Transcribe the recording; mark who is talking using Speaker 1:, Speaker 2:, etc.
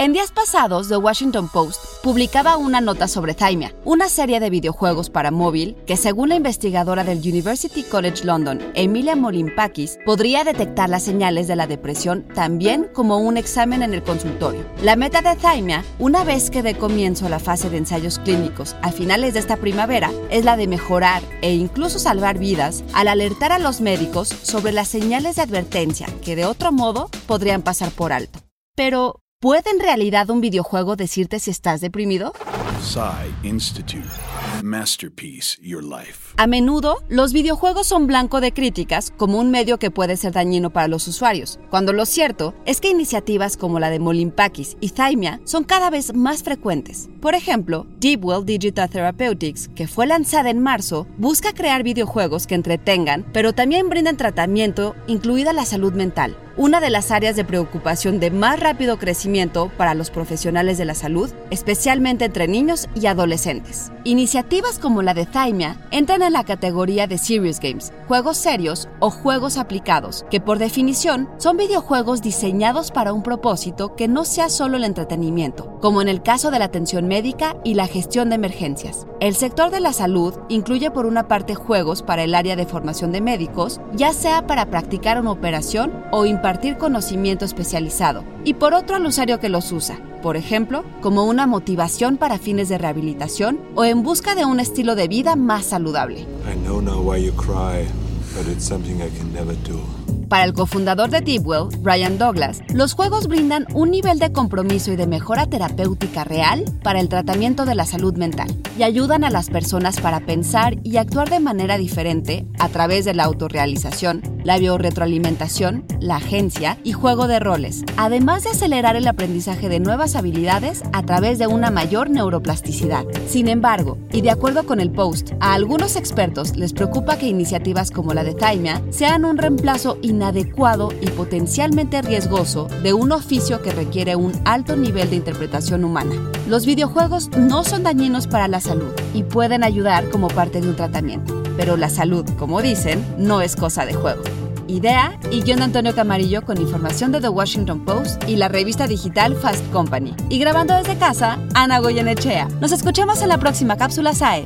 Speaker 1: En días pasados, The Washington Post publicaba una nota sobre Thymia, una serie de videojuegos para móvil que, según la investigadora del University College London, Emilia Molimpakis, podría detectar las señales de la depresión también como un examen en el consultorio. La meta de Thymia, una vez que dé comienzo la fase de ensayos clínicos a finales de esta primavera, es la de mejorar e incluso salvar vidas al alertar a los médicos sobre las señales de advertencia que de otro modo podrían pasar por alto. Pero, ¿Puede en realidad un videojuego decirte si estás deprimido?
Speaker 2: Institute. Masterpiece Your Life.
Speaker 1: A menudo, los videojuegos son blanco de críticas como un medio que puede ser dañino para los usuarios, cuando lo cierto es que iniciativas como la de Molimpakis y Thymia son cada vez más frecuentes. Por ejemplo, Deepwell Digital Therapeutics, que fue lanzada en marzo, busca crear videojuegos que entretengan, pero también brindan tratamiento, incluida la salud mental una de las áreas de preocupación de más rápido crecimiento para los profesionales de la salud, especialmente entre niños y adolescentes. Iniciativas como la de Thymia entran en la categoría de serious games, juegos serios o juegos aplicados, que por definición son videojuegos diseñados para un propósito que no sea solo el entretenimiento, como en el caso de la atención médica y la gestión de emergencias. El sector de la salud incluye por una parte juegos para el área de formación de médicos, ya sea para practicar una operación o impartir conocimiento especializado y por otro al usuario que los usa, por ejemplo, como una motivación para fines de rehabilitación o en busca de un estilo de vida más saludable. Para el cofundador de Deepwell, Brian Douglas, los juegos brindan un nivel de compromiso y de mejora terapéutica real para el tratamiento de la salud mental y ayudan a las personas para pensar y actuar de manera diferente a través de la autorrealización, la biorretroalimentación, la agencia y juego de roles, además de acelerar el aprendizaje de nuevas habilidades a través de una mayor neuroplasticidad. Sin embargo, y de acuerdo con el post, a algunos expertos les preocupa que iniciativas como la de Thymia sean un reemplazo inadecuado y potencialmente riesgoso de un oficio que requiere un alto nivel de interpretación humana. Los videojuegos no son dañinos para la salud y pueden ayudar como parte de un tratamiento, pero la salud, como dicen, no es cosa de juego. Idea y guion Antonio Camarillo con información de The Washington Post y la revista digital Fast Company. Y grabando desde casa, Ana Goyenechea. Nos escuchamos en la próxima cápsula SAE.